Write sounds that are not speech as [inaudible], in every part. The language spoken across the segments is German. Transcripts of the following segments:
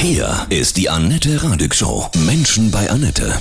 Hier ist die Annette Radig Show. Menschen bei Annette.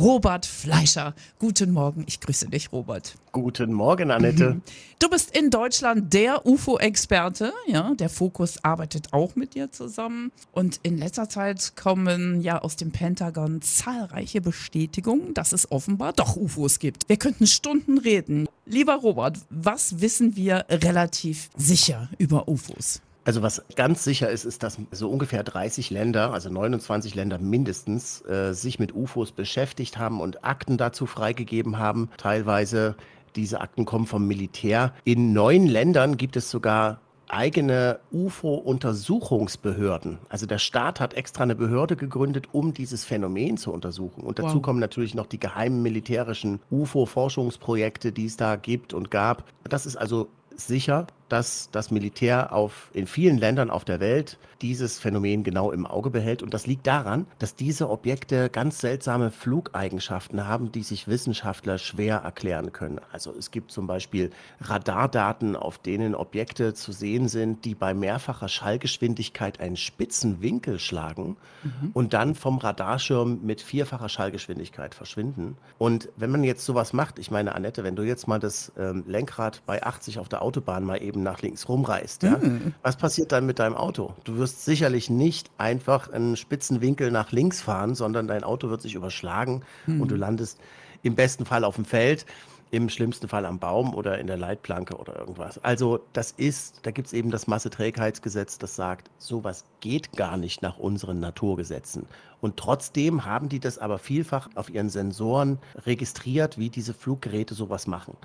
Robert Fleischer. Guten Morgen, ich grüße dich, Robert. Guten Morgen, Annette. Du bist in Deutschland der UFO-Experte. Ja, der Fokus arbeitet auch mit dir zusammen. Und in letzter Zeit kommen ja aus dem Pentagon zahlreiche Bestätigungen, dass es offenbar doch UFOs gibt. Wir könnten Stunden reden. Lieber Robert, was wissen wir relativ sicher über UFOs? Also was ganz sicher ist, ist, dass so ungefähr 30 Länder, also 29 Länder mindestens, äh, sich mit UFOs beschäftigt haben und Akten dazu freigegeben haben. Teilweise diese Akten kommen vom Militär. In neun Ländern gibt es sogar eigene UFO-Untersuchungsbehörden. Also der Staat hat extra eine Behörde gegründet, um dieses Phänomen zu untersuchen. Und dazu wow. kommen natürlich noch die geheimen militärischen UFO-Forschungsprojekte, die es da gibt und gab. Das ist also sicher dass das Militär auf, in vielen Ländern auf der Welt dieses Phänomen genau im Auge behält. Und das liegt daran, dass diese Objekte ganz seltsame Flugeigenschaften haben, die sich Wissenschaftler schwer erklären können. Also es gibt zum Beispiel Radardaten, auf denen Objekte zu sehen sind, die bei mehrfacher Schallgeschwindigkeit einen spitzen Winkel schlagen mhm. und dann vom Radarschirm mit vierfacher Schallgeschwindigkeit verschwinden. Und wenn man jetzt sowas macht, ich meine, Annette, wenn du jetzt mal das ähm, Lenkrad bei 80 auf der Autobahn mal eben eben nach links rumreißt. Ja? Mm. Was passiert dann mit deinem Auto? Du wirst sicherlich nicht einfach einen spitzen Winkel nach links fahren, sondern dein Auto wird sich überschlagen mm. und du landest im besten Fall auf dem Feld im schlimmsten Fall am Baum oder in der Leitplanke oder irgendwas. Also das ist, da gibt es eben das Masseträgheitsgesetz, das sagt, sowas geht gar nicht nach unseren Naturgesetzen. Und trotzdem haben die das aber vielfach auf ihren Sensoren registriert, wie diese Fluggeräte sowas machen.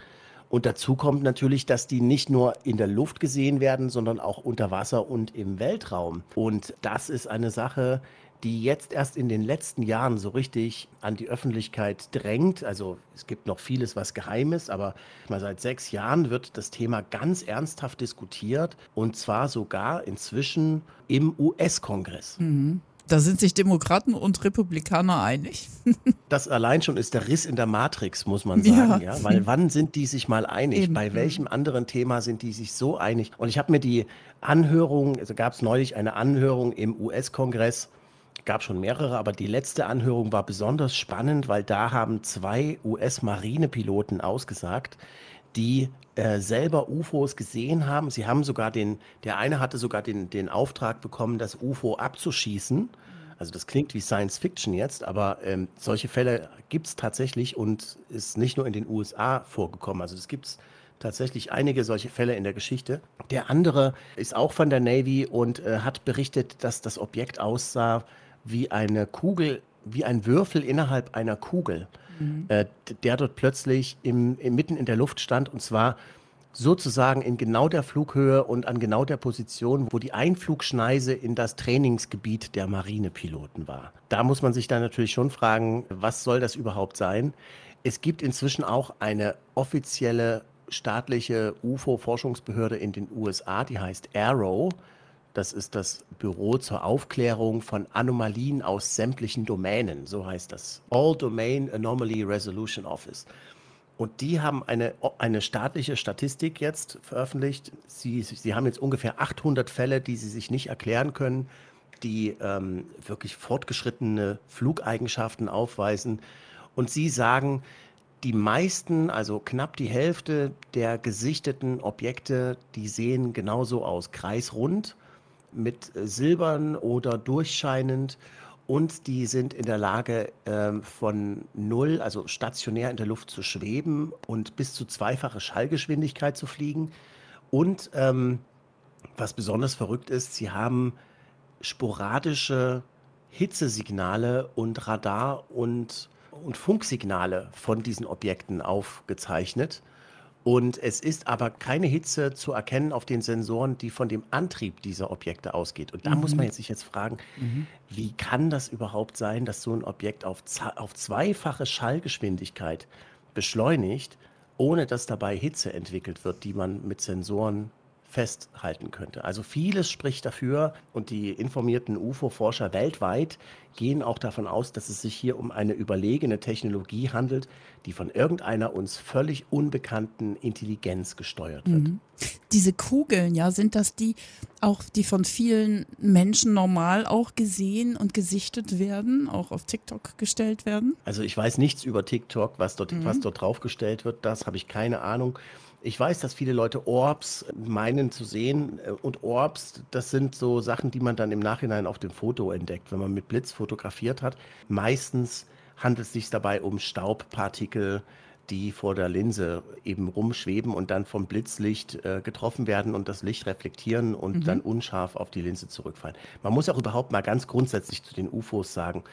Und dazu kommt natürlich, dass die nicht nur in der Luft gesehen werden, sondern auch unter Wasser und im Weltraum. Und das ist eine Sache, die jetzt erst in den letzten Jahren so richtig an die Öffentlichkeit drängt. Also es gibt noch vieles, was geheim ist, aber mal seit sechs Jahren wird das Thema ganz ernsthaft diskutiert und zwar sogar inzwischen im US-Kongress. Mhm. Da sind sich Demokraten und Republikaner einig. [laughs] das allein schon ist der Riss in der Matrix, muss man sagen. Ja. ja? Weil wann sind die sich mal einig? Eben. Bei welchem anderen Thema sind die sich so einig? Und ich habe mir die Anhörung, also gab es neulich eine Anhörung im US-Kongress, gab schon mehrere, aber die letzte Anhörung war besonders spannend, weil da haben zwei US-Marinepiloten ausgesagt, die äh, selber UFOs gesehen haben. Sie haben sogar den, der eine hatte sogar den, den Auftrag bekommen, das UFO abzuschießen. Also das klingt wie Science Fiction jetzt, aber ähm, solche Fälle gibt es tatsächlich und ist nicht nur in den USA vorgekommen. Also es gibt tatsächlich einige solche Fälle in der Geschichte. Der andere ist auch von der Navy und äh, hat berichtet, dass das Objekt aussah wie eine Kugel, wie ein Würfel innerhalb einer Kugel mhm. äh, der dort plötzlich im, im, mitten in der Luft stand und zwar sozusagen in genau der Flughöhe und an genau der Position, wo die Einflugschneise in das Trainingsgebiet der Marinepiloten war. Da muss man sich dann natürlich schon fragen, was soll das überhaupt sein? Es gibt inzwischen auch eine offizielle staatliche UFO-Forschungsbehörde in den USA, die heißt Arrow. Das ist das Büro zur Aufklärung von Anomalien aus sämtlichen Domänen, so heißt das. All Domain Anomaly Resolution Office. Und die haben eine, eine staatliche Statistik jetzt veröffentlicht. Sie, sie haben jetzt ungefähr 800 Fälle, die sie sich nicht erklären können, die ähm, wirklich fortgeschrittene Flugeigenschaften aufweisen. Und sie sagen, die meisten, also knapp die Hälfte der gesichteten Objekte, die sehen genauso aus, kreisrund mit silbern oder durchscheinend und die sind in der Lage, ähm, von null, also stationär in der Luft zu schweben und bis zu zweifache Schallgeschwindigkeit zu fliegen. Und ähm, was besonders verrückt ist, sie haben sporadische Hitzesignale und Radar- und, und Funksignale von diesen Objekten aufgezeichnet. Und es ist aber keine Hitze zu erkennen auf den Sensoren, die von dem Antrieb dieser Objekte ausgeht. Und da mhm. muss man mhm. jetzt sich jetzt fragen, mhm. wie kann das überhaupt sein, dass so ein Objekt auf, auf zweifache Schallgeschwindigkeit beschleunigt, ohne dass dabei Hitze entwickelt wird, die man mit Sensoren festhalten könnte. Also vieles spricht dafür und die informierten UFO-Forscher weltweit gehen auch davon aus, dass es sich hier um eine überlegene Technologie handelt, die von irgendeiner uns völlig unbekannten Intelligenz gesteuert wird. Mhm. Diese Kugeln, ja, sind das die auch, die von vielen Menschen normal auch gesehen und gesichtet werden, auch auf TikTok gestellt werden? Also ich weiß nichts über TikTok, was dort, mhm. was dort draufgestellt wird, das habe ich keine Ahnung. Ich weiß, dass viele Leute Orbs meinen zu sehen. Äh, und Orbs, das sind so Sachen, die man dann im Nachhinein auf dem Foto entdeckt, wenn man mit Blitz fotografiert hat. Meistens handelt es sich dabei um Staubpartikel, die vor der Linse eben rumschweben und dann vom Blitzlicht äh, getroffen werden und das Licht reflektieren und mhm. dann unscharf auf die Linse zurückfallen. Man muss auch überhaupt mal ganz grundsätzlich zu den UFOs sagen,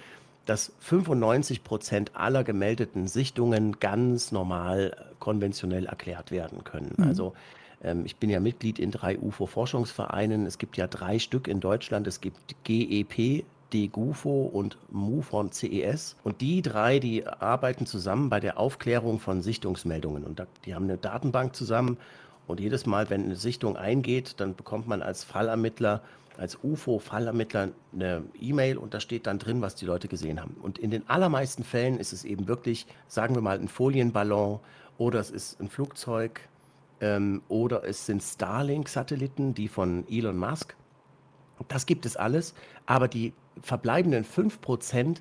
dass 95 Prozent aller gemeldeten Sichtungen ganz normal äh, konventionell erklärt werden können. Mhm. Also ähm, ich bin ja Mitglied in drei UFO-Forschungsvereinen. Es gibt ja drei Stück in Deutschland. Es gibt GEP, DGUFO und MUFON CES. Und die drei, die arbeiten zusammen bei der Aufklärung von Sichtungsmeldungen. Und da, die haben eine Datenbank zusammen. Und jedes Mal, wenn eine Sichtung eingeht, dann bekommt man als Fallermittler als UFO-Fallermittler eine E-Mail und da steht dann drin, was die Leute gesehen haben. Und in den allermeisten Fällen ist es eben wirklich, sagen wir mal, ein Folienballon oder es ist ein Flugzeug ähm, oder es sind Starlink-Satelliten, die von Elon Musk. Das gibt es alles, aber die verbleibenden 5%,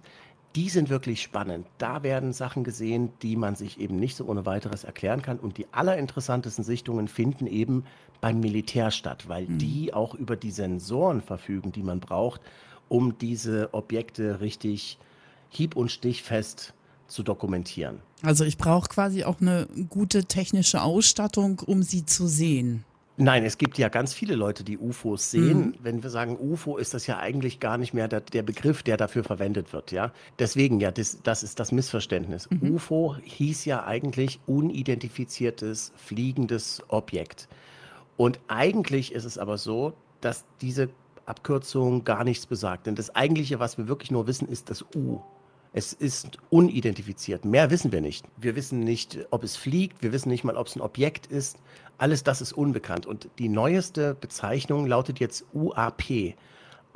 die sind wirklich spannend. Da werden Sachen gesehen, die man sich eben nicht so ohne weiteres erklären kann. Und die allerinteressantesten Sichtungen finden eben beim Militär statt, weil mhm. die auch über die Sensoren verfügen, die man braucht, um diese Objekte richtig hieb- und stichfest zu dokumentieren. Also ich brauche quasi auch eine gute technische Ausstattung, um sie zu sehen. Nein, es gibt ja ganz viele Leute, die UFOs sehen. Mhm. Wenn wir sagen UFO, ist das ja eigentlich gar nicht mehr der, der Begriff, der dafür verwendet wird. Ja, deswegen ja, das, das ist das Missverständnis. Mhm. UFO hieß ja eigentlich unidentifiziertes fliegendes Objekt. Und eigentlich ist es aber so, dass diese Abkürzung gar nichts besagt. Denn das eigentliche, was wir wirklich nur wissen, ist das U. Es ist unidentifiziert. Mehr wissen wir nicht. Wir wissen nicht, ob es fliegt. Wir wissen nicht mal, ob es ein Objekt ist. Alles das ist unbekannt. Und die neueste Bezeichnung lautet jetzt UAP.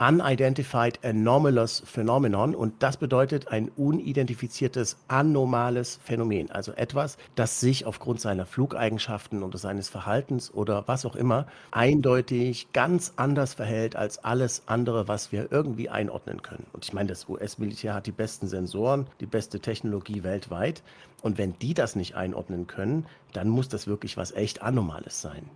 Unidentified Anomalous Phenomenon und das bedeutet ein unidentifiziertes anomales Phänomen, also etwas, das sich aufgrund seiner Flugeigenschaften oder seines Verhaltens oder was auch immer eindeutig ganz anders verhält als alles andere, was wir irgendwie einordnen können. Und ich meine, das US-Militär hat die besten Sensoren, die beste Technologie weltweit und wenn die das nicht einordnen können, dann muss das wirklich was echt Anomales sein.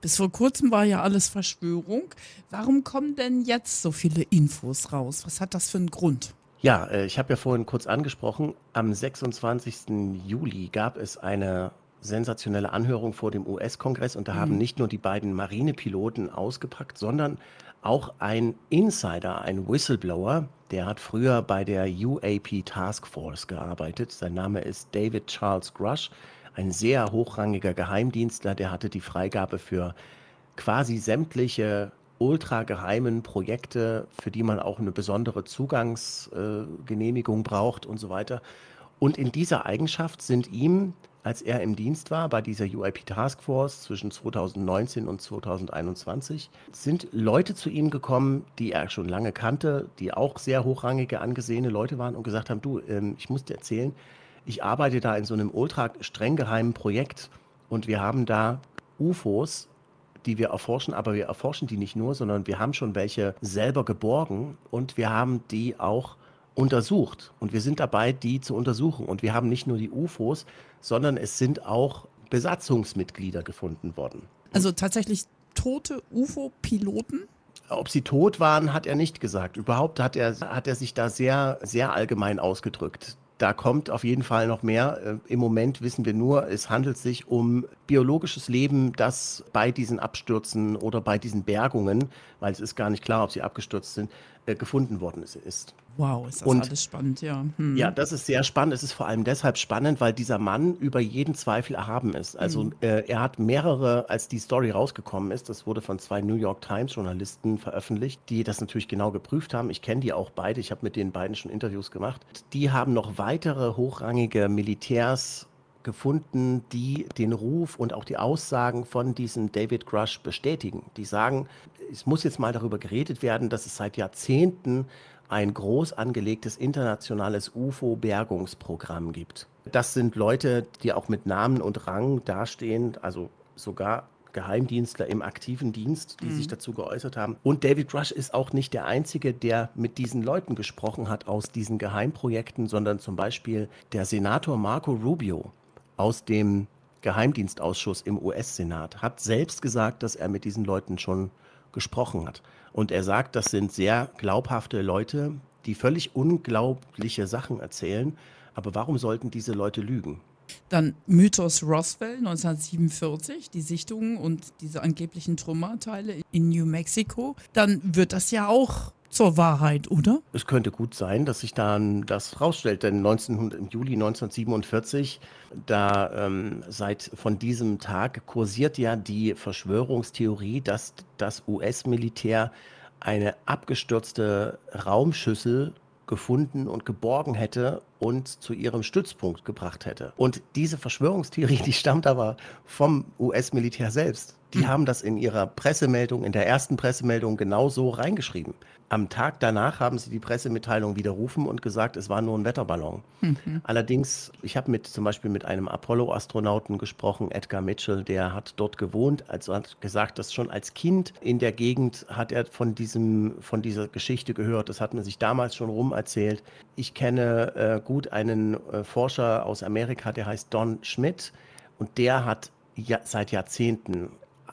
Bis vor kurzem war ja alles Verschwörung. Warum kommen denn jetzt so viele Infos raus? Was hat das für einen Grund? Ja, äh, ich habe ja vorhin kurz angesprochen, am 26. Juli gab es eine sensationelle Anhörung vor dem US-Kongress und da mhm. haben nicht nur die beiden Marinepiloten ausgepackt, sondern auch ein Insider, ein Whistleblower, der hat früher bei der UAP Task Force gearbeitet. Sein Name ist David Charles Grush ein sehr hochrangiger Geheimdienstler, der hatte die Freigabe für quasi sämtliche ultrageheimen Projekte, für die man auch eine besondere Zugangsgenehmigung äh, braucht und so weiter. Und in dieser Eigenschaft sind ihm, als er im Dienst war bei dieser UIP Task Force zwischen 2019 und 2021, sind Leute zu ihm gekommen, die er schon lange kannte, die auch sehr hochrangige, angesehene Leute waren und gesagt haben, du, ähm, ich muss dir erzählen, ich arbeite da in so einem ultra streng geheimen Projekt und wir haben da UFOs, die wir erforschen, aber wir erforschen die nicht nur, sondern wir haben schon welche selber geborgen und wir haben die auch untersucht und wir sind dabei, die zu untersuchen. Und wir haben nicht nur die UFOs, sondern es sind auch Besatzungsmitglieder gefunden worden. Also tatsächlich tote UFO-Piloten? Ob sie tot waren, hat er nicht gesagt. Überhaupt hat er, hat er sich da sehr, sehr allgemein ausgedrückt da kommt auf jeden Fall noch mehr. Äh, Im Moment wissen wir nur, es handelt sich um biologisches Leben, das bei diesen Abstürzen oder bei diesen Bergungen, weil es ist gar nicht klar, ob sie abgestürzt sind, äh, gefunden worden ist. Wow, ist das und, alles spannend, ja. Hm. Ja, das ist sehr spannend. Es ist vor allem deshalb spannend, weil dieser Mann über jeden Zweifel erhaben ist. Also hm. äh, er hat mehrere, als die Story rausgekommen ist, das wurde von zwei New York Times Journalisten veröffentlicht, die das natürlich genau geprüft haben. Ich kenne die auch beide. Ich habe mit den beiden schon Interviews gemacht. Die haben noch weitere hochrangige Militärs gefunden, die den Ruf und auch die Aussagen von diesem David Grush bestätigen. Die sagen, es muss jetzt mal darüber geredet werden, dass es seit Jahrzehnten ein groß angelegtes internationales UFO-Bergungsprogramm gibt. Das sind Leute, die auch mit Namen und Rang dastehen, also sogar Geheimdienstler im aktiven Dienst, die mhm. sich dazu geäußert haben. Und David Rush ist auch nicht der Einzige, der mit diesen Leuten gesprochen hat aus diesen Geheimprojekten, sondern zum Beispiel der Senator Marco Rubio aus dem Geheimdienstausschuss im US-Senat hat selbst gesagt, dass er mit diesen Leuten schon gesprochen hat. Und er sagt, das sind sehr glaubhafte Leute, die völlig unglaubliche Sachen erzählen. Aber warum sollten diese Leute lügen? Dann Mythos Roswell 1947, die Sichtungen und diese angeblichen Trümmerteile in New Mexico. Dann wird das ja auch zur Wahrheit, oder? Es könnte gut sein, dass sich dann das rausstellt, denn 19, im Juli 1947, da ähm, seit von diesem Tag kursiert ja die Verschwörungstheorie, dass das US-Militär eine abgestürzte Raumschüssel gefunden und geborgen hätte und zu ihrem Stützpunkt gebracht hätte. Und diese Verschwörungstheorie, die stammt aber vom US-Militär selbst. Die mhm. haben das in ihrer Pressemeldung, in der ersten Pressemeldung genau so reingeschrieben. Am Tag danach haben sie die Pressemitteilung widerrufen und gesagt, es war nur ein Wetterballon. Mhm. Allerdings, ich habe mit zum Beispiel mit einem Apollo-Astronauten gesprochen, Edgar Mitchell, der hat dort gewohnt, also hat gesagt, dass schon als Kind in der Gegend hat er von diesem, von dieser Geschichte gehört. Das hat man sich damals schon rum erzählt. Ich kenne äh, gut einen äh, Forscher aus Amerika, der heißt Don Schmidt und der hat ja, seit Jahrzehnten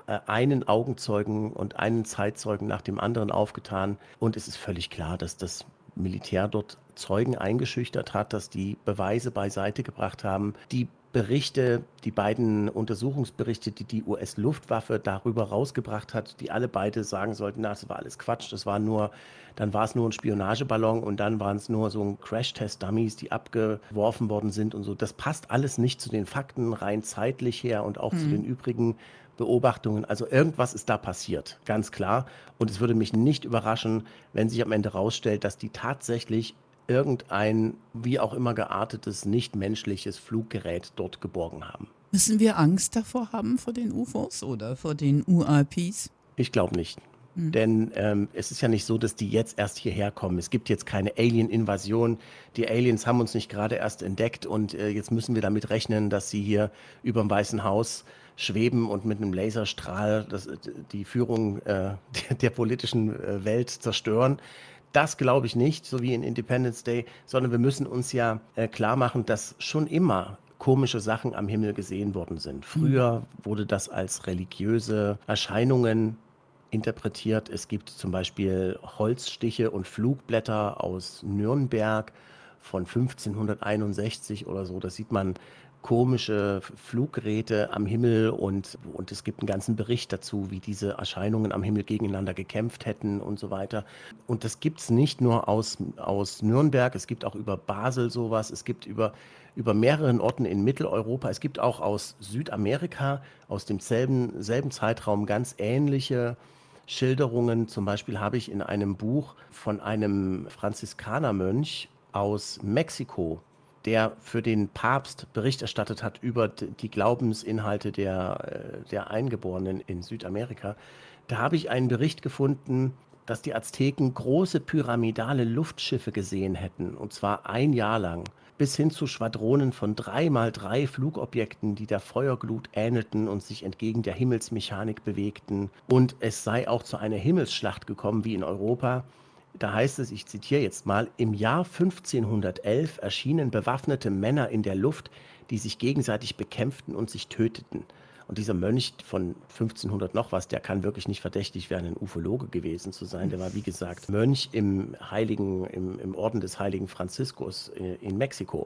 einen Augenzeugen und einen Zeitzeugen nach dem anderen aufgetan. Und es ist völlig klar, dass das Militär dort Zeugen eingeschüchtert hat, dass die Beweise beiseite gebracht haben. Die Berichte, die beiden Untersuchungsberichte, die die US-Luftwaffe darüber rausgebracht hat, die alle beide sagen sollten, na, das war alles Quatsch, das war nur, dann war es nur ein Spionageballon und dann waren es nur so ein Crash-Test-Dummies, die abgeworfen worden sind und so. Das passt alles nicht zu den Fakten rein zeitlich her und auch mhm. zu den übrigen Beobachtungen. Also irgendwas ist da passiert, ganz klar. Und es würde mich nicht überraschen, wenn sich am Ende herausstellt, dass die tatsächlich irgendein, wie auch immer geartetes, nichtmenschliches Fluggerät dort geborgen haben. Müssen wir Angst davor haben, vor den UFOs oder vor den UAPs? Ich glaube nicht. Mhm. Denn ähm, es ist ja nicht so, dass die jetzt erst hierher kommen. Es gibt jetzt keine Alien-Invasion. Die Aliens haben uns nicht gerade erst entdeckt und äh, jetzt müssen wir damit rechnen, dass sie hier über dem Weißen Haus schweben und mit einem Laserstrahl das, die Führung äh, [laughs] der, der, politischen äh, Welt zerstören. Das glaube ich nicht, so wie in Independence Day, sondern wir müssen uns ja äh, klar machen, dass schon immer komische Sachen am Himmel gesehen worden sind. Früher wurde das als religiöse Erscheinungen interpretiert. Es gibt zum Beispiel Holzstiche und Flugblätter aus Nürnberg von 1561 oder so. Da sieht man komische Fluggeräte am Himmel und, und es gibt einen ganzen Bericht dazu, wie diese Erscheinungen am Himmel gegeneinander gekämpft hätten und so weiter. Und das gibt es nicht nur aus, aus Nürnberg, es gibt auch über Basel sowas, es gibt über, über mehreren Orten in Mitteleuropa, es gibt auch aus Südamerika, aus demselben selben Zeitraum ganz ähnliche Schilderungen. Zum Beispiel habe ich in einem Buch von einem Franziskanermönch aus Mexiko der für den Papst Bericht erstattet hat über die Glaubensinhalte der, äh, der Eingeborenen in Südamerika. Da habe ich einen Bericht gefunden, dass die Azteken große pyramidale Luftschiffe gesehen hätten, und zwar ein Jahr lang, bis hin zu Schwadronen von drei mal drei Flugobjekten, die der Feuerglut ähnelten und sich entgegen der Himmelsmechanik bewegten. Und es sei auch zu einer Himmelsschlacht gekommen wie in Europa, da heißt es, ich zitiere jetzt mal, im Jahr 1511 erschienen bewaffnete Männer in der Luft, die sich gegenseitig bekämpften und sich töteten. Und dieser Mönch von 1500 noch was, der kann wirklich nicht verdächtig werden, ein Ufologe gewesen zu sein. Der war, wie gesagt, Mönch im Heiligen, im, im Orden des Heiligen Franziskus in, in Mexiko.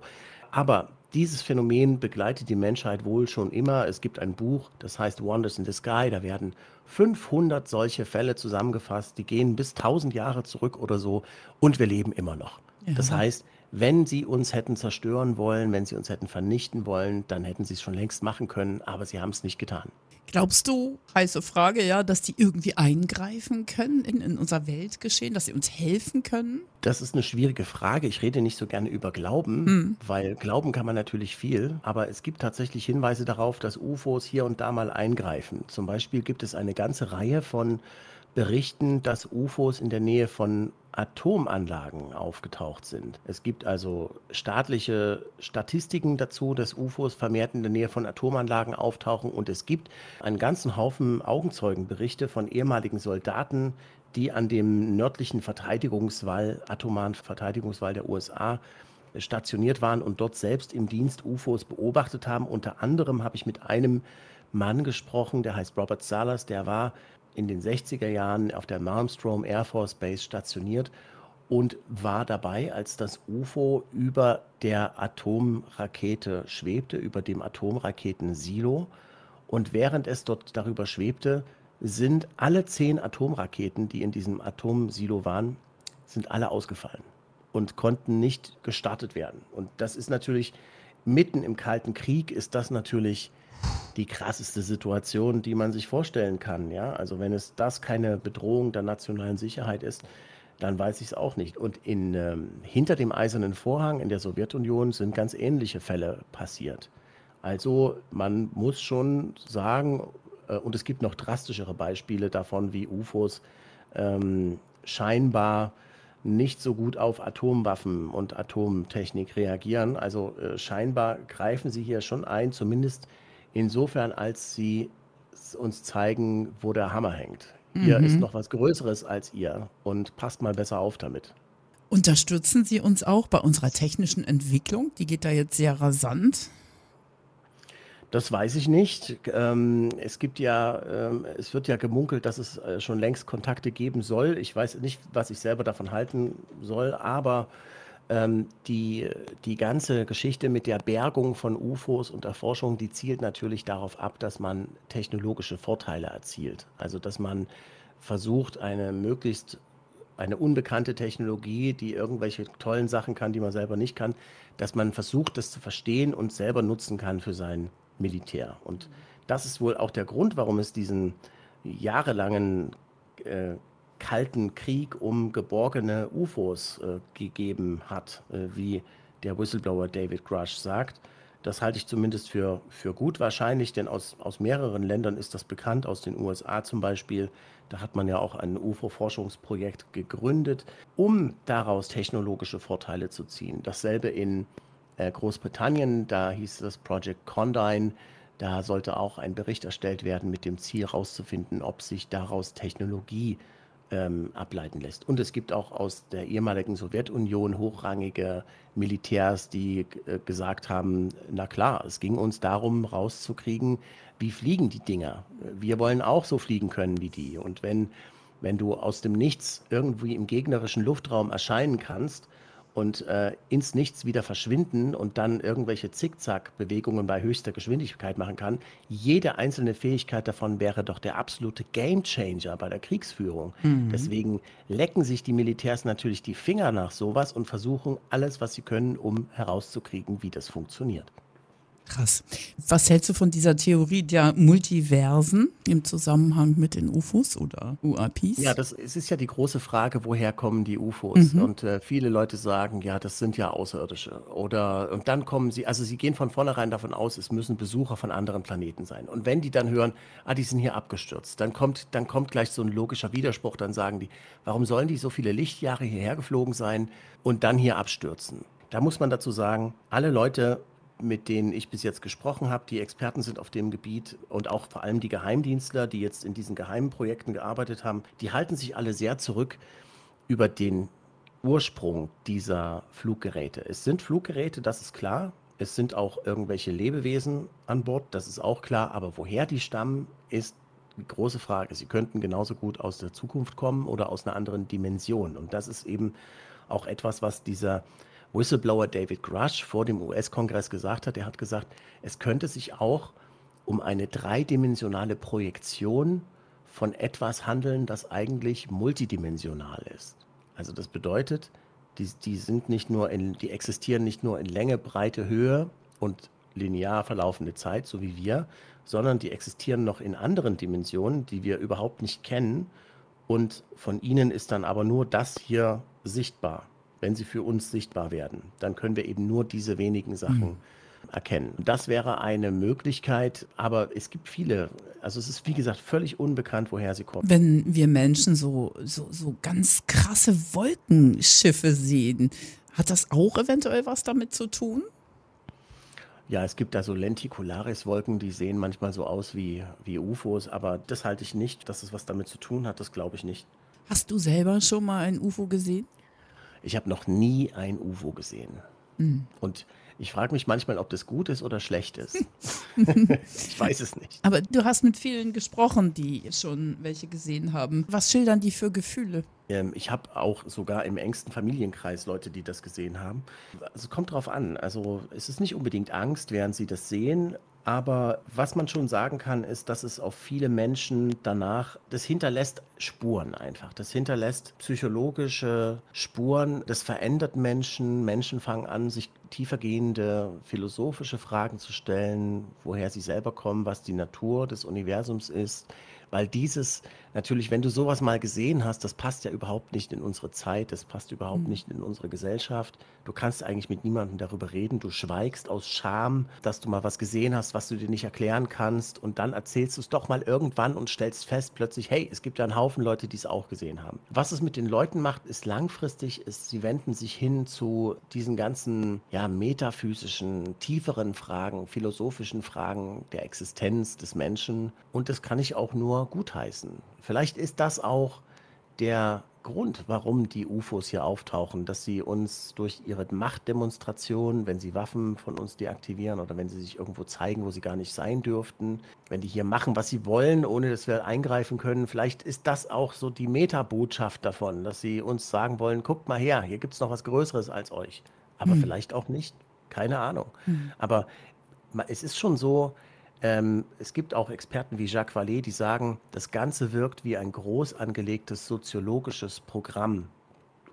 Aber dieses Phänomen begleitet die Menschheit wohl schon immer. Es gibt ein Buch, das heißt Wonders in the Sky. Da werden 500 solche Fälle zusammengefasst. Die gehen bis 1000 Jahre zurück oder so. Und wir leben immer noch. Ja. Das heißt, wenn sie uns hätten zerstören wollen, wenn sie uns hätten vernichten wollen, dann hätten sie es schon längst machen können, aber sie haben es nicht getan. Glaubst du, heiße Frage, ja, dass die irgendwie eingreifen können in, in unser Weltgeschehen, dass sie uns helfen können? Das ist eine schwierige Frage. Ich rede nicht so gerne über Glauben, hm. weil Glauben kann man natürlich viel, aber es gibt tatsächlich Hinweise darauf, dass UFOs hier und da mal eingreifen. Zum Beispiel gibt es eine ganze Reihe von Berichten, dass UFOs in der Nähe von Atomanlagen aufgetaucht sind. Es gibt also staatliche Statistiken dazu, dass UFOs vermehrt in der Nähe von Atomanlagen auftauchen und es gibt einen ganzen Haufen Augenzeugenberichte von ehemaligen Soldaten, die an dem nördlichen Verteidigungswall, atomaren Verteidigungswall der USA stationiert waren und dort selbst im Dienst UFOs beobachtet haben. Unter anderem habe ich mit einem Mann gesprochen, der heißt Robert Salas, der war in den 60er Jahren auf der Malmstrom Air Force Base stationiert und war dabei, als das UFO über der Atomrakete schwebte, über dem Atomraketen-Silo. Und während es dort darüber schwebte, sind alle zehn Atomraketen, die in diesem Atomsilo waren, sind alle ausgefallen und konnten nicht gestartet werden. Und das ist natürlich mitten im Kalten Krieg, ist das natürlich die krasseste Situation, die man sich vorstellen kann. Ja? Also wenn es das keine Bedrohung der nationalen Sicherheit ist, dann weiß ich es auch nicht. Und in, ähm, hinter dem eisernen Vorhang in der Sowjetunion sind ganz ähnliche Fälle passiert. Also man muss schon sagen, äh, und es gibt noch drastischere Beispiele davon, wie UFOs ähm, scheinbar nicht so gut auf Atomwaffen und Atomtechnik reagieren. Also äh, scheinbar greifen sie hier schon ein, zumindest insofern, als sie uns zeigen, wo der Hammer hängt. Mhm. Hier ist noch was Größeres als ihr und passt mal besser auf damit. Unterstützen Sie uns auch bei unserer technischen Entwicklung? Die geht da jetzt sehr rasant. Das weiß ich nicht. Ähm, es gibt ja, ähm, es wird ja gemunkelt, dass es äh, schon längst Kontakte geben soll. Ich weiß nicht, was ich selber davon halten soll, aber ähm, die, die ganze Geschichte mit der Bergung von UFOs und Erforschung, die zielt natürlich darauf ab, dass man technologische Vorteile erzielt. Also dass man versucht, eine möglichst eine unbekannte Technologie, die irgendwelche tollen Sachen kann, die man selber nicht kann, dass man versucht, das zu verstehen und selber nutzen kann für sein Militär. Und das ist wohl auch der Grund, warum es diesen jahrelangen äh, Kalten Krieg um geborgene UFOs äh, gegeben hat, äh, wie der Whistleblower David Grush sagt. Das halte ich zumindest für, für gut wahrscheinlich, denn aus, aus mehreren Ländern ist das bekannt, aus den USA zum Beispiel. Da hat man ja auch ein UFO-Forschungsprojekt gegründet, um daraus technologische Vorteile zu ziehen. Dasselbe in äh, Großbritannien, da hieß das Project Condign. Da sollte auch ein Bericht erstellt werden mit dem Ziel herauszufinden, ob sich daraus Technologie ähm, ableiten lässt. Und es gibt auch aus der ehemaligen Sowjetunion hochrangige Militärs, die äh, gesagt haben, na klar, es ging uns darum, rauszukriegen, wie fliegen die Dinger. Wir wollen auch so fliegen können wie die. Und wenn, wenn du aus dem Nichts irgendwie im gegnerischen Luftraum erscheinen kannst und äh, ins Nichts wieder verschwinden und dann irgendwelche Zickzack-Bewegungen bei höchster Geschwindigkeit machen kann. Jede einzelne Fähigkeit davon wäre doch der absolute Gamechanger bei der Kriegsführung. Mhm. Deswegen lecken sich die Militärs natürlich die Finger nach sowas und versuchen alles, was sie können, um herauszukriegen, wie das funktioniert. Krass. Was hältst du von dieser Theorie der Multiversen im Zusammenhang mit den UFOs oder UAPs? Ja, das es ist ja die große Frage, woher kommen die UFOs? Mhm. Und äh, viele Leute sagen, ja, das sind ja Außerirdische. Oder und dann kommen sie, also sie gehen von vornherein davon aus, es müssen Besucher von anderen Planeten sein. Und wenn die dann hören, ah, die sind hier abgestürzt, dann kommt, dann kommt gleich so ein logischer Widerspruch, dann sagen die, warum sollen die so viele Lichtjahre hierher geflogen sein und dann hier abstürzen? Da muss man dazu sagen, alle Leute mit denen ich bis jetzt gesprochen habe, die Experten sind auf dem Gebiet und auch vor allem die Geheimdienstler, die jetzt in diesen geheimen Projekten gearbeitet haben, die halten sich alle sehr zurück über den Ursprung dieser Fluggeräte. Es sind Fluggeräte, das ist klar. Es sind auch irgendwelche Lebewesen an Bord, das ist auch klar. Aber woher die stammen, ist die große Frage. Sie könnten genauso gut aus der Zukunft kommen oder aus einer anderen Dimension. Und das ist eben auch etwas, was dieser Whistleblower David Grush vor dem US-Kongress gesagt hat. Er hat gesagt, es könnte sich auch um eine dreidimensionale Projektion von etwas handeln, das eigentlich multidimensional ist. Also das bedeutet, Die, die sind nicht nur in, die existieren nicht nur in Länge, Breite, Höhe und linear verlaufende Zeit, so wie wir, sondern die existieren noch in anderen Dimensionen, die wir überhaupt nicht kennen. Und von ihnen ist dann aber nur das hier sichtbar. Wenn sie für uns sichtbar werden, dann können wir eben nur diese wenigen Sachen mhm. erkennen. Das wäre eine Möglichkeit, aber es gibt viele. Also es ist, wie gesagt, völlig unbekannt, woher sie kommen. Wenn wir Menschen so, so, so ganz krasse Wolkenschiffe sehen, hat das auch eventuell was damit zu tun? Ja, es gibt da so Lenticularis-Wolken, die sehen manchmal so aus wie, wie UFOs, aber das halte ich nicht, dass es was damit zu tun hat, das glaube ich nicht. Hast du selber schon mal ein UFO gesehen? Ich habe noch nie ein UFO gesehen. Mhm. Und ich frage mich manchmal, ob das gut ist oder schlecht ist. [laughs] ich weiß es nicht. Aber du hast mit vielen gesprochen, die schon welche gesehen haben. Was schildern die für Gefühle? Ähm, ich habe auch sogar im engsten Familienkreis Leute, die das gesehen haben. Also kommt drauf an. Also es ist nicht unbedingt Angst, während sie das sehen, aber was man schon sagen kann, ist, dass es auf viele Menschen danach, das hinterlässt Spuren einfach. Das hinterlässt psychologische Spuren. Das verändert Menschen. Menschen fangen an, sich tiefergehende philosophische Fragen zu stellen, woher sie selber kommen, was die Natur des Universums ist. Weil dieses, natürlich, wenn du sowas mal gesehen hast, das passt ja überhaupt nicht in unsere Zeit, das passt überhaupt mhm. nicht in unsere Gesellschaft. Du kannst eigentlich mit niemandem darüber reden, du schweigst aus Scham, dass du mal was gesehen hast, was du dir nicht erklären kannst und dann erzählst du es doch mal irgendwann und stellst fest plötzlich, hey, es gibt ja einen Haufen Leute, die es auch gesehen haben. Was es mit den Leuten macht, ist langfristig, ist, sie wenden sich hin zu diesen ganzen, ja, metaphysischen, tieferen Fragen, philosophischen Fragen der Existenz des Menschen und das kann ich auch nur nur gutheißen. Vielleicht ist das auch der Grund, warum die UFOs hier auftauchen, dass sie uns durch ihre Machtdemonstration, wenn sie Waffen von uns deaktivieren oder wenn sie sich irgendwo zeigen, wo sie gar nicht sein dürften, wenn die hier machen, was sie wollen, ohne dass wir eingreifen können, vielleicht ist das auch so die Metabotschaft davon, dass sie uns sagen wollen, guckt mal her, hier gibt es noch was Größeres als euch. Aber hm. vielleicht auch nicht, keine Ahnung. Hm. Aber es ist schon so, ähm, es gibt auch Experten wie Jacques Vallée, die sagen, das Ganze wirkt wie ein groß angelegtes soziologisches Programm,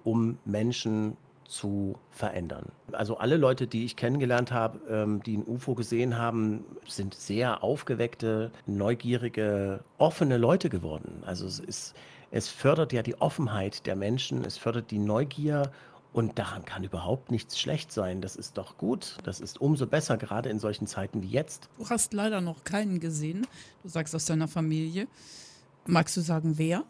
um Menschen zu verändern. Also alle Leute, die ich kennengelernt habe, ähm, die ein UFO gesehen haben, sind sehr aufgeweckte, neugierige, offene Leute geworden. Also es ist, es fördert ja die Offenheit der Menschen, es fördert die Neugier und daran kann überhaupt nichts schlecht sein. Das ist doch gut. Das ist umso besser, gerade in solchen Zeiten wie jetzt. Du hast leider noch keinen gesehen. Du sagst aus deiner Familie. Magst du sagen, wer?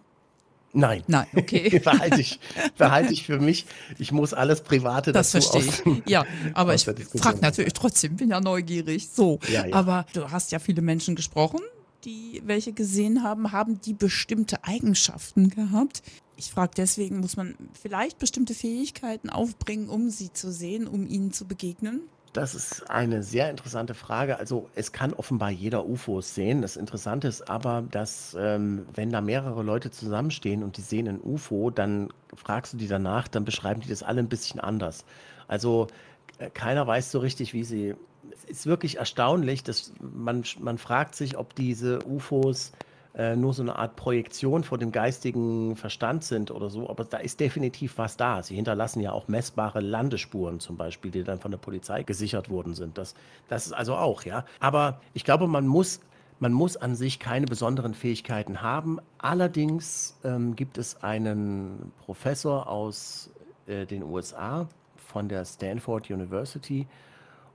Nein. Nein, okay. [laughs] behalte, ich, behalte ich für mich. Ich muss alles Private das dazu verstehe ich. Ja, aber ich frage natürlich trotzdem, bin ja neugierig. So, ja, ja. aber du hast ja viele Menschen gesprochen, die welche gesehen haben, haben die bestimmte Eigenschaften gehabt, ich frage deswegen, muss man vielleicht bestimmte Fähigkeiten aufbringen, um sie zu sehen, um ihnen zu begegnen? Das ist eine sehr interessante Frage. Also es kann offenbar jeder UFOs sehen. Das Interessante ist aber, dass ähm, wenn da mehrere Leute zusammenstehen und die sehen ein UFO, dann fragst du die danach, dann beschreiben die das alle ein bisschen anders. Also äh, keiner weiß so richtig, wie sie. Es ist wirklich erstaunlich, dass man, man fragt sich, ob diese UFOs äh, nur so eine Art Projektion vor dem geistigen Verstand sind oder so, aber da ist definitiv was da. Sie hinterlassen ja auch messbare Landespuren zum Beispiel, die dann von der Polizei gesichert worden sind. Das, das ist also auch, ja. Aber ich glaube, man muss man muss an sich keine besonderen Fähigkeiten haben. Allerdings ähm, gibt es einen Professor aus äh, den USA von der Stanford University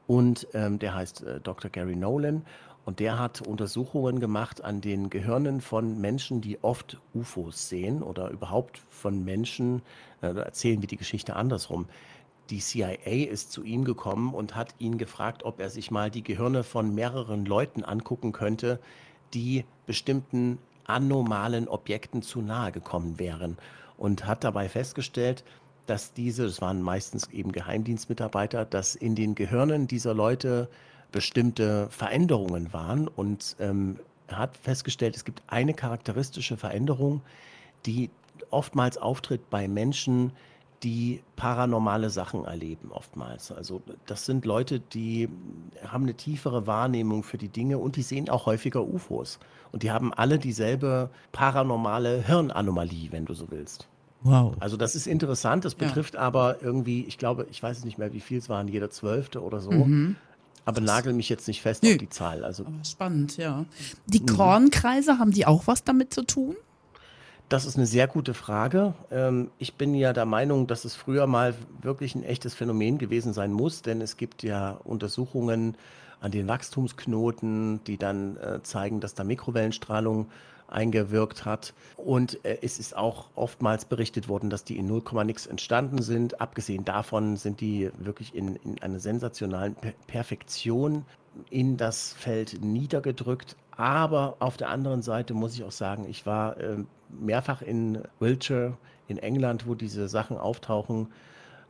und ähm, der heißt äh, Dr. Gary Nolan und der hat Untersuchungen gemacht an den Gehirnen von Menschen, die oft UFOs sehen oder überhaupt von Menschen, äh, erzählen wir die Geschichte andersrum. Die CIA ist zu ihm gekommen und hat ihn gefragt, ob er sich mal die Gehirne von mehreren Leuten angucken könnte, die bestimmten anomalen Objekten zu nahe gekommen wären. Und hat dabei festgestellt, dass diese, das waren meistens eben Geheimdienstmitarbeiter, dass in den Gehirnen dieser Leute bestimmte Veränderungen waren und ähm, hat festgestellt, es gibt eine charakteristische Veränderung, die oftmals auftritt bei Menschen, die paranormale Sachen erleben oftmals. Also das sind Leute, die haben eine tiefere Wahrnehmung für die Dinge und die sehen auch häufiger UFOs. Und die haben alle dieselbe paranormale Hirnanomalie, wenn du so willst. Wow. Also das ist interessant, das betrifft ja. aber irgendwie, ich glaube, ich weiß nicht mehr, wie viel es waren, jeder Zwölfte oder so. Mhm. Aber nagel mich jetzt nicht fest Nö. auf die Zahl. Also, aber spannend, ja. Die mhm. Kornkreise, haben die auch was damit zu tun? Das ist eine sehr gute Frage. Ähm, ich bin ja der Meinung, dass es früher mal wirklich ein echtes Phänomen gewesen sein muss, denn es gibt ja Untersuchungen an den Wachstumsknoten, die dann äh, zeigen, dass da Mikrowellenstrahlung eingewirkt hat. Und äh, es ist auch oftmals berichtet worden, dass die in 0, nix entstanden sind. Abgesehen davon sind die wirklich in, in einer sensationalen per Perfektion in das Feld niedergedrückt. Aber auf der anderen Seite muss ich auch sagen, ich war äh, mehrfach in Wiltshire in England, wo diese Sachen auftauchen,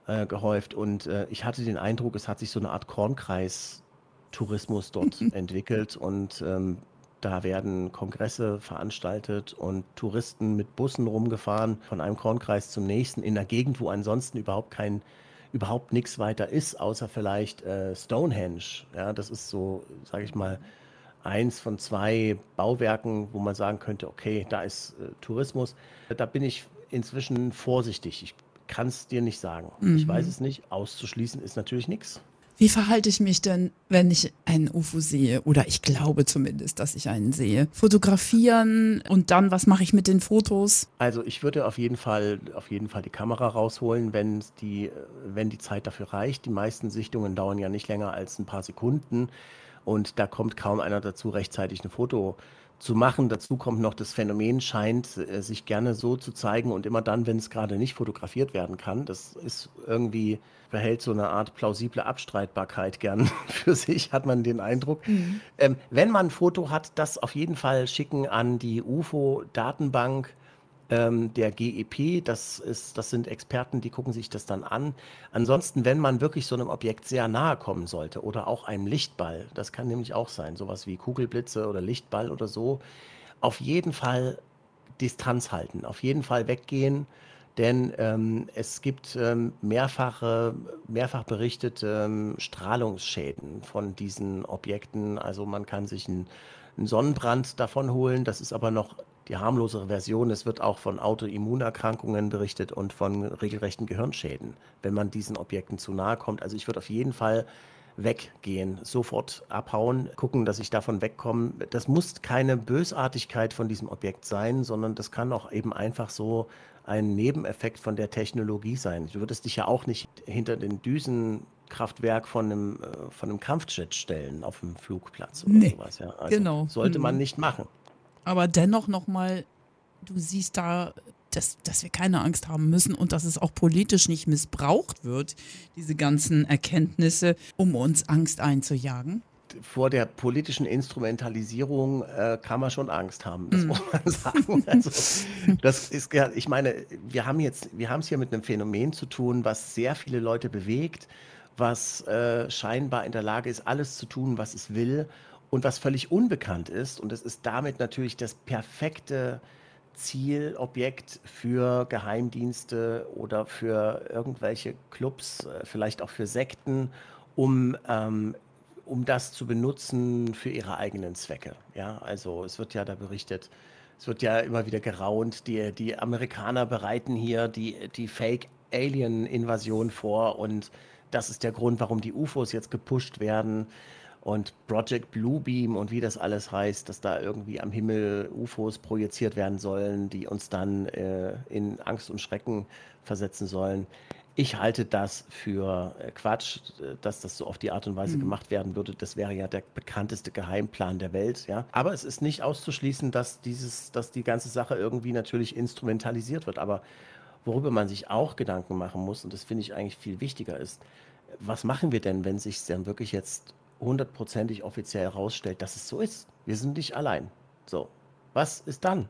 äh, gehäuft. Und äh, ich hatte den Eindruck, es hat sich so eine Art Kornkreis-Tourismus dort [laughs] entwickelt. Und ähm, da werden Kongresse veranstaltet und Touristen mit Bussen rumgefahren von einem Kornkreis zum nächsten in einer Gegend, wo ansonsten überhaupt kein überhaupt nichts weiter ist, außer vielleicht äh, Stonehenge. Ja, das ist so, sage ich mal, eins von zwei Bauwerken, wo man sagen könnte, okay, da ist äh, Tourismus. Da bin ich inzwischen vorsichtig. Ich kann es dir nicht sagen. Mhm. Ich weiß es nicht. Auszuschließen ist natürlich nichts. Wie verhalte ich mich denn, wenn ich einen UFO sehe? Oder ich glaube zumindest, dass ich einen sehe. Fotografieren und dann, was mache ich mit den Fotos? Also ich würde auf jeden Fall, auf jeden Fall die Kamera rausholen, wenn die, wenn die Zeit dafür reicht. Die meisten Sichtungen dauern ja nicht länger als ein paar Sekunden. Und da kommt kaum einer dazu, rechtzeitig ein Foto zu machen. Dazu kommt noch, das Phänomen scheint äh, sich gerne so zu zeigen und immer dann, wenn es gerade nicht fotografiert werden kann. Das ist irgendwie, behält so eine Art plausible Abstreitbarkeit gern [laughs] für sich, hat man den Eindruck. Mhm. Ähm, wenn man ein Foto hat, das auf jeden Fall schicken an die UFO-Datenbank ähm, der GEP. Das, ist, das sind Experten, die gucken sich das dann an. Ansonsten, wenn man wirklich so einem Objekt sehr nahe kommen sollte oder auch einem Lichtball, das kann nämlich auch sein, sowas wie Kugelblitze oder Lichtball oder so, auf jeden Fall Distanz halten, auf jeden Fall weggehen. Denn ähm, es gibt ähm, mehrfache, mehrfach berichtete ähm, Strahlungsschäden von diesen Objekten. Also man kann sich einen, einen Sonnenbrand davon holen. Das ist aber noch die harmlosere Version. Es wird auch von Autoimmunerkrankungen berichtet und von regelrechten Gehirnschäden, wenn man diesen Objekten zu nahe kommt. Also ich würde auf jeden Fall weggehen, sofort abhauen, gucken, dass ich davon wegkomme. Das muss keine Bösartigkeit von diesem Objekt sein, sondern das kann auch eben einfach so ein Nebeneffekt von der Technologie sein. Du würdest dich ja auch nicht hinter den Düsenkraftwerk von einem, äh, von einem Kampfjet stellen auf dem Flugplatz oder nee, sowas. Ja. Also genau. Sollte man mhm. nicht machen. Aber dennoch nochmal, du siehst da, dass, dass wir keine Angst haben müssen und dass es auch politisch nicht missbraucht wird, diese ganzen Erkenntnisse, um uns Angst einzujagen vor der politischen Instrumentalisierung äh, kann man schon Angst haben, das mm. muss man [laughs] sagen. Also, das ist ja, ich meine, wir haben jetzt, wir haben es hier mit einem Phänomen zu tun, was sehr viele Leute bewegt, was äh, scheinbar in der Lage ist, alles zu tun, was es will und was völlig unbekannt ist. Und es ist damit natürlich das perfekte Zielobjekt für Geheimdienste oder für irgendwelche Clubs, äh, vielleicht auch für Sekten, um, ähm, um das zu benutzen für ihre eigenen Zwecke. Ja, also es wird ja da berichtet, es wird ja immer wieder geraunt, die, die Amerikaner bereiten hier die, die Fake-Alien-Invasion vor und das ist der Grund, warum die UFOs jetzt gepusht werden und Project Bluebeam und wie das alles heißt, dass da irgendwie am Himmel UFOs projiziert werden sollen, die uns dann äh, in Angst und Schrecken versetzen sollen. Ich halte das für äh, Quatsch, dass das so auf die Art und Weise mhm. gemacht werden würde. Das wäre ja der bekannteste Geheimplan der Welt, ja. Aber es ist nicht auszuschließen, dass dieses, dass die ganze Sache irgendwie natürlich instrumentalisiert wird. Aber worüber man sich auch Gedanken machen muss, und das finde ich eigentlich viel wichtiger ist, was machen wir denn, wenn sich dann wirklich jetzt hundertprozentig offiziell herausstellt, dass es so ist. Wir sind nicht allein. So, was ist dann?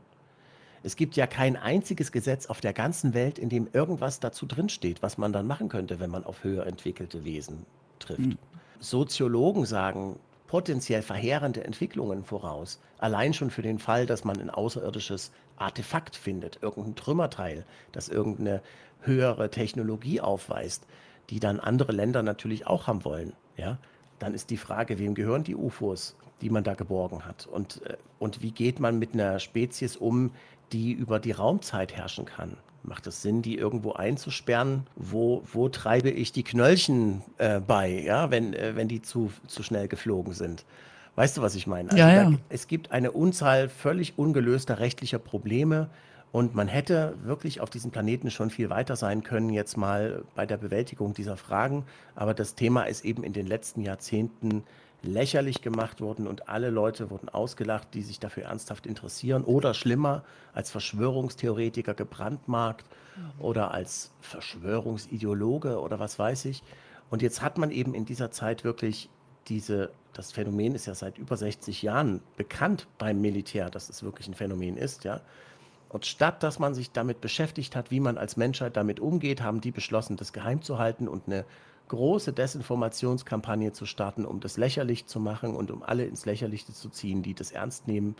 Es gibt ja kein einziges Gesetz auf der ganzen Welt, in dem irgendwas dazu drinsteht, was man dann machen könnte, wenn man auf höher entwickelte Wesen trifft. Mhm. Soziologen sagen potenziell verheerende Entwicklungen voraus. Allein schon für den Fall, dass man ein außerirdisches Artefakt findet, irgendein Trümmerteil, das irgendeine höhere Technologie aufweist, die dann andere Länder natürlich auch haben wollen. Ja? Dann ist die Frage, wem gehören die UFOs, die man da geborgen hat? Und, äh, und wie geht man mit einer Spezies um, die über die Raumzeit herrschen kann? Macht es Sinn, die irgendwo einzusperren? Wo, wo treibe ich die Knöllchen äh, bei, ja, wenn, äh, wenn die zu, zu schnell geflogen sind? Weißt du, was ich meine? Also ja, ja. Da, es gibt eine Unzahl völlig ungelöster rechtlicher Probleme und man hätte wirklich auf diesem Planeten schon viel weiter sein können, jetzt mal bei der Bewältigung dieser Fragen. Aber das Thema ist eben in den letzten Jahrzehnten lächerlich gemacht worden und alle Leute wurden ausgelacht, die sich dafür ernsthaft interessieren oder schlimmer als Verschwörungstheoretiker gebrandmarkt mhm. oder als Verschwörungsideologe oder was weiß ich. Und jetzt hat man eben in dieser Zeit wirklich diese, das Phänomen ist ja seit über 60 Jahren bekannt beim Militär, dass es wirklich ein Phänomen ist, ja. Und statt dass man sich damit beschäftigt hat, wie man als Menschheit damit umgeht, haben die beschlossen, das geheim zu halten und eine große Desinformationskampagne zu starten, um das lächerlich zu machen und um alle ins Lächerliche zu ziehen, die das ernst nehmen,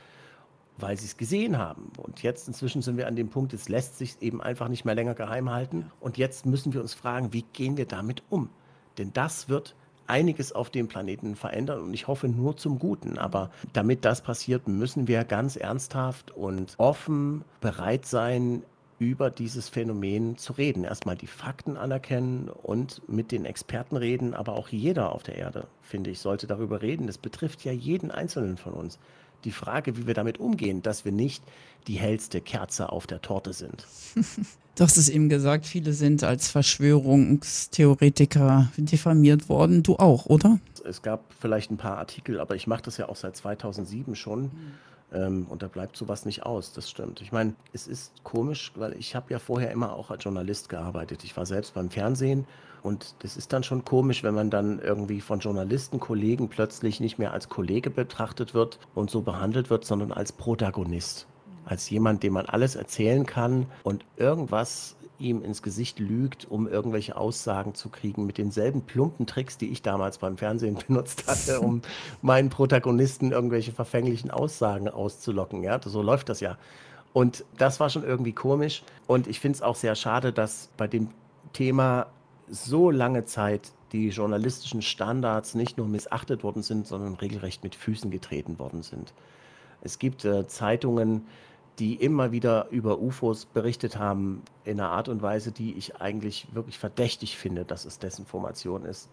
weil sie es gesehen haben. Und jetzt inzwischen sind wir an dem Punkt, es lässt sich eben einfach nicht mehr länger geheim halten. Und jetzt müssen wir uns fragen, wie gehen wir damit um? Denn das wird einiges auf dem Planeten verändern und ich hoffe nur zum Guten. Aber damit das passiert, müssen wir ganz ernsthaft und offen bereit sein, über dieses Phänomen zu reden. Erstmal die Fakten anerkennen und mit den Experten reden, aber auch jeder auf der Erde, finde ich, sollte darüber reden. Das betrifft ja jeden Einzelnen von uns. Die Frage, wie wir damit umgehen, dass wir nicht die hellste Kerze auf der Torte sind. [laughs] Du hast es eben gesagt, viele sind als Verschwörungstheoretiker diffamiert worden. Du auch, oder? Es gab vielleicht ein paar Artikel, aber ich mache das ja auch seit 2007 schon. Mhm ähm, und da bleibt sowas nicht aus, das stimmt. Ich meine, es ist komisch, weil ich habe ja vorher immer auch als Journalist gearbeitet. Ich war selbst beim Fernsehen und das ist dann schon komisch, wenn man dann irgendwie von Journalisten, Kollegen plötzlich nicht mehr als Kollege betrachtet wird und so behandelt wird, sondern als Protagonist. Als jemand, dem man alles erzählen kann und irgendwas ihm ins Gesicht lügt, um irgendwelche Aussagen zu kriegen, mit denselben plumpen Tricks, die ich damals beim Fernsehen [laughs] benutzt hatte, um meinen Protagonisten irgendwelche verfänglichen Aussagen auszulocken. Ja, so läuft das ja. Und das war schon irgendwie komisch. Und ich finde es auch sehr schade, dass bei dem Thema so lange Zeit die journalistischen Standards nicht nur missachtet worden sind, sondern regelrecht mit Füßen getreten worden sind. Es gibt äh, Zeitungen, die immer wieder über UFOs berichtet haben, in einer Art und Weise, die ich eigentlich wirklich verdächtig finde, dass es Desinformation ist.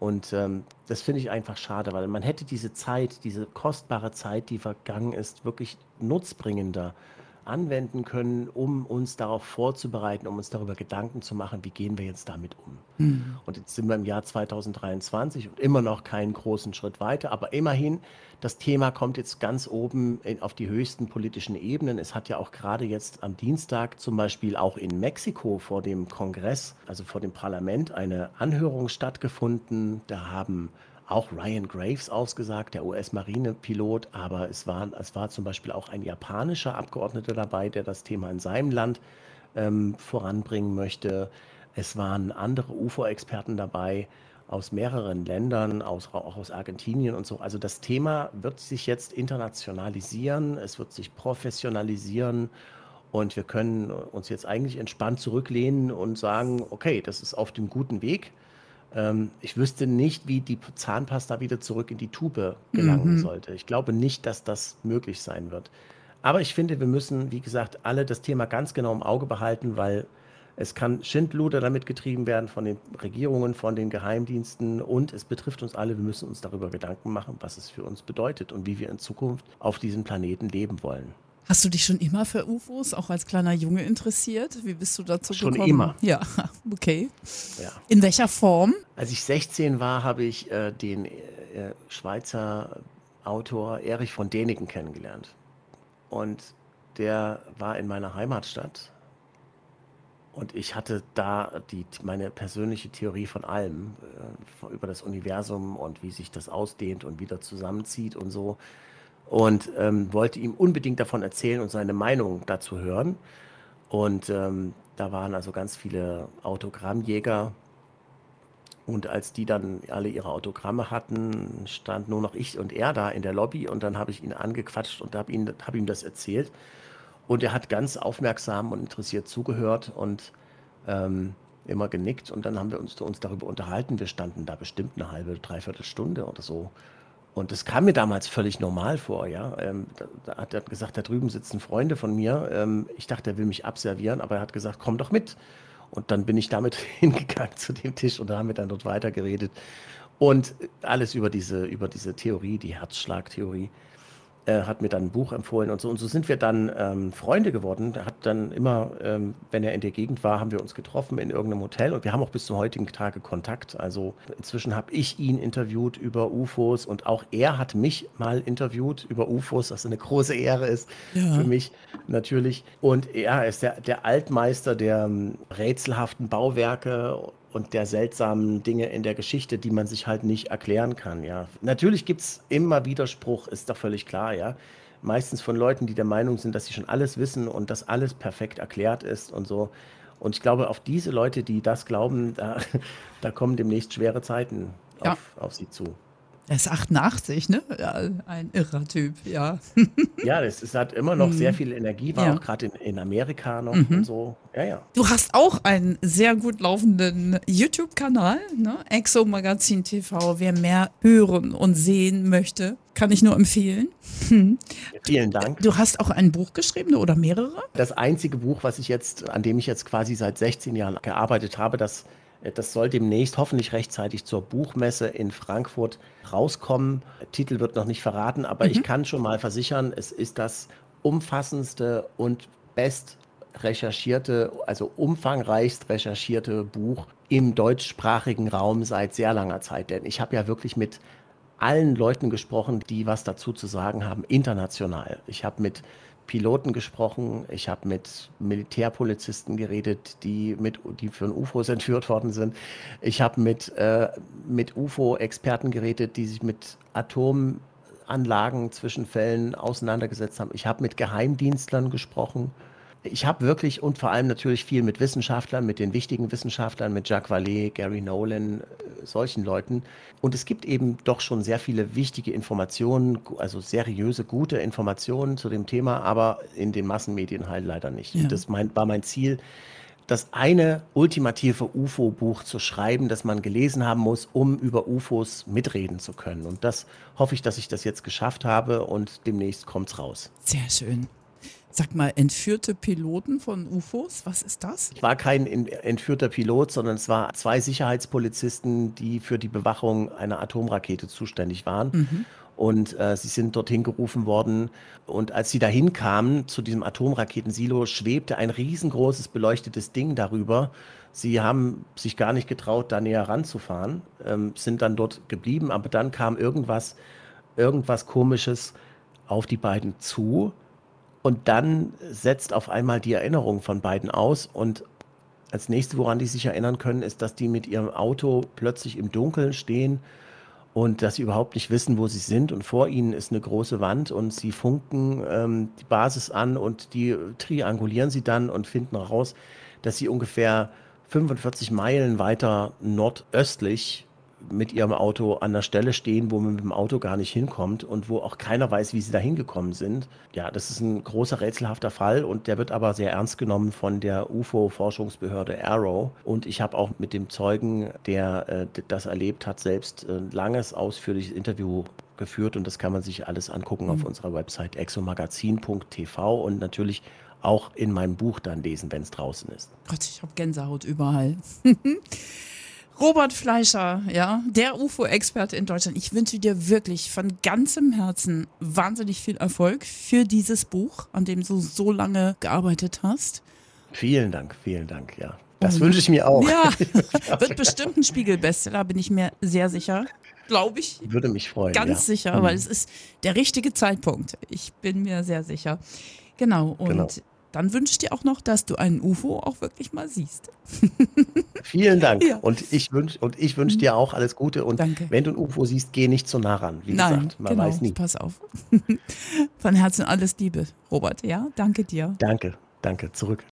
Und ähm, das finde ich einfach schade, weil man hätte diese Zeit, diese kostbare Zeit, die vergangen ist, wirklich nutzbringender anwenden können, um uns darauf vorzubereiten, um uns darüber Gedanken zu machen, wie gehen wir jetzt damit um. Mhm. Und jetzt sind wir im Jahr 2023 und immer noch keinen großen Schritt weiter, aber immerhin, das Thema kommt jetzt ganz oben in, auf die höchsten politischen Ebenen. Es hat ja auch gerade jetzt am Dienstag zum Beispiel auch in Mexiko vor dem Kongress, also vor dem Parlament, eine Anhörung stattgefunden. Da haben auch Ryan Graves ausgesagt, der US-Marinepilot, aber es war, es war zum Beispiel auch ein japanischer Abgeordneter dabei, der das Thema in seinem Land ähm, voranbringen möchte. Es waren andere UFO-Experten dabei aus mehreren Ländern, aus, auch aus Argentinien und so. Also das Thema wird sich jetzt internationalisieren, es wird sich professionalisieren und wir können uns jetzt eigentlich entspannt zurücklehnen und sagen, okay, das ist auf dem guten Weg. Ähm, ich wüsste nicht, wie die Zahnpasta wieder zurück in die Tube gelangen mhm. sollte. Ich glaube nicht, dass das möglich sein wird. Aber ich finde, wir müssen, wie gesagt, alle das Thema ganz genau im Auge behalten, weil es kann Schindluder damit getrieben werden von den Regierungen, von den Geheimdiensten und es betrifft uns alle. Wir müssen uns darüber Gedanken machen, was es für uns bedeutet und wie wir in Zukunft auf diesem Planeten leben wollen. Hast du dich schon immer für UFOs, auch als kleiner Junge, interessiert? Wie bist du dazu schon gekommen? Schon immer. Ja, [laughs] okay. Ja. In welcher Form? Als ich 16 war, habe ich äh, den äh, Schweizer Autor Erich von Däniken kennengelernt. Und der war in meiner Heimatstadt. Und ich hatte da die, meine persönliche Theorie von allem, äh, über das Universum und wie sich das ausdehnt und wieder zusammenzieht und so und ähm, wollte ihm unbedingt davon erzählen und seine Meinung dazu hören. Und ähm, da waren also ganz viele Autogrammjäger. Und als die dann alle ihre Autogramme hatten, stand nur noch ich und er da in der Lobby. Und dann habe ich ihn angequatscht und habe hab ihm das erzählt. Und er hat ganz aufmerksam und interessiert zugehört und ähm, immer genickt. Und dann haben wir uns, uns darüber unterhalten. Wir standen da bestimmt eine halbe, dreiviertel Stunde oder so Und das kam mir damals völlig normal vor, ja. Ähm, da, da, hat er gesagt, da drüben sitzen Freunde von mir. Ähm, ich dachte, er will mich abservieren, aber er hat gesagt, komm doch mit. Und dann bin ich damit [laughs] hingegangen zu dem Tisch und da haben wir dann dort weitergeredet. Und alles über diese, über diese Theorie, die Herzschlagtheorie äh, hat mir dann ein Buch empfohlen und so. Und so sind wir dann ähm, Freunde geworden. Er hat dann immer, ähm, wenn er in der Gegend war, haben wir uns getroffen in irgendeinem Hotel und wir haben auch bis zum heutigen Tage Kontakt. Also inzwischen habe ich ihn interviewt über UFOs und auch er hat mich mal interviewt über UFOs, was eine große Ehre ist ja. für mich natürlich. Und er ist der, der Altmeister der ähm, rätselhaften Bauwerke und der seltsamen Dinge in der Geschichte, die man sich halt nicht erklären kann, ja. Natürlich gibt es immer Widerspruch, ist doch völlig klar, ja. Meistens von Leuten, die der Meinung sind, dass sie schon alles wissen und dass alles perfekt erklärt ist und so. Und ich glaube, auf diese Leute, die das glauben, [laughs] da, da kommen demnächst schwere Zeiten ja. auf, auf sie zu. Er ist 88, ne? Ein irrer Typ, ja. [laughs] ja, das ist, hat immer noch mhm. sehr viel Energie, war ja. auch gerade in, in Amerika noch mhm. und so. Ja, ja. Du hast auch einen sehr gut laufenden YouTube-Kanal, ne? Exo Magazin TV. Wer mehr hören und sehen möchte, kann ich nur empfehlen. Vielen Dank. Du hast auch ein Buch geschrieben oder mehrere? Das einzige Buch, was ich jetzt, an dem ich jetzt quasi seit 16 Jahren gearbeitet habe, das das soll demnächst hoffentlich rechtzeitig zur Buchmesse in Frankfurt rauskommen. Titel wird noch nicht verraten, aber mhm. ich kann schon mal versichern, es ist das umfassendste und best recherchierte, also umfangreichst recherchierte Buch im deutschsprachigen Raum seit sehr langer Zeit. Denn ich habe ja wirklich mit allen Leuten gesprochen, die was dazu zu sagen haben, international. Ich habe mit Piloten gesprochen, ich habe mit Militärpolizisten geredet, die, mit, die von UFOs entführt worden sind. Ich habe mit, äh, mit UFO-Experten geredet, die sich mit Atomanlagen, Zwischenfällen auseinandergesetzt haben. Ich habe mit Geheimdienstlern gesprochen ich habe wirklich und vor allem natürlich viel mit Wissenschaftlern, mit den wichtigen Wissenschaftlern, mit Jacques Vallée, Gary Nolan, äh, solchen Leuten. Und es gibt eben doch schon sehr viele wichtige Informationen, also seriöse, gute Informationen zu dem Thema, aber in den Massenmedien halt leider nicht. Ja. Das mein, war mein Ziel, das eine ultimative UFO-Buch zu schreiben, das man gelesen haben muss, um über UFOs mitreden zu können. Und das hoffe ich, dass ich das jetzt geschafft habe und demnächst kommt es raus. Sehr schön. Sag mal, entführte Piloten von UFOs, was ist das? Ich war kein entführter Pilot, sondern es waren zwei Sicherheitspolizisten, die für die Bewachung einer Atomrakete zuständig waren. Mhm. Und äh, sie sind dorthin gerufen worden. Und als sie dahin kamen, zu diesem Atomraketensilo, schwebte ein riesengroßes beleuchtetes Ding darüber. Sie haben sich gar nicht getraut, da näher ranzufahren, ähm, sind dann dort geblieben. Aber dann kam irgendwas, irgendwas Komisches auf die beiden zu und dann setzt auf einmal die Erinnerung von beiden aus. Und als nächstes, woran die sich erinnern können, ist, dass die mit ihrem Auto plötzlich im Dunkeln stehen und dass sie überhaupt nicht wissen, wo sie sind. Und vor ihnen ist eine große Wand und sie funken ähm, die Basis an und die triangulieren sie dann und finden heraus, dass sie ungefähr 45 Meilen weiter nordöstlich mit ihrem Auto an der Stelle stehen, wo man mit dem Auto gar nicht hinkommt und wo auch keiner weiß, wie sie da hingekommen sind. Ja, das ist ein großer rätselhafter Fall und der wird aber sehr ernst genommen von der UFO-Forschungsbehörde Arrow. Und ich habe auch mit dem Zeugen, der äh, das erlebt hat, selbst ein langes, ausführliches Interview geführt und das kann man sich alles angucken mhm. auf unserer Website exomagazin.tv und natürlich auch in meinem Buch dann lesen, wenn es draußen ist. Gott, ich habe Gänsehaut überall. [laughs] Robert Fleischer, ja, der UFO-Experte in Deutschland. Ich wünsche dir wirklich von ganzem Herzen wahnsinnig viel Erfolg für dieses Buch, an dem du so lange gearbeitet hast. Vielen Dank, vielen Dank, ja. Das Und, wünsche ich mir auch. Ja, [laughs] wird bestimmt ein Spiegel-Bestseller, bin ich mir sehr sicher. Glaube ich. Würde mich freuen. Ganz ja. sicher, mhm. weil es ist der richtige Zeitpunkt. Ich bin mir sehr sicher. Genau. Und genau dann wünsche ich dir auch noch, dass du einen UFO auch wirklich mal siehst. [laughs] Vielen Dank. Ja. Und ich wünsche wünsch dir auch alles Gute. Und Danke. wenn du ein UFO siehst, geh nicht zu nah ran. Wie Nein, gesagt, man genau, weiß nie. Pass auf. [laughs] Von Herzen alles Liebe, Robert. Ja, danke dir. Danke, danke. Zurück.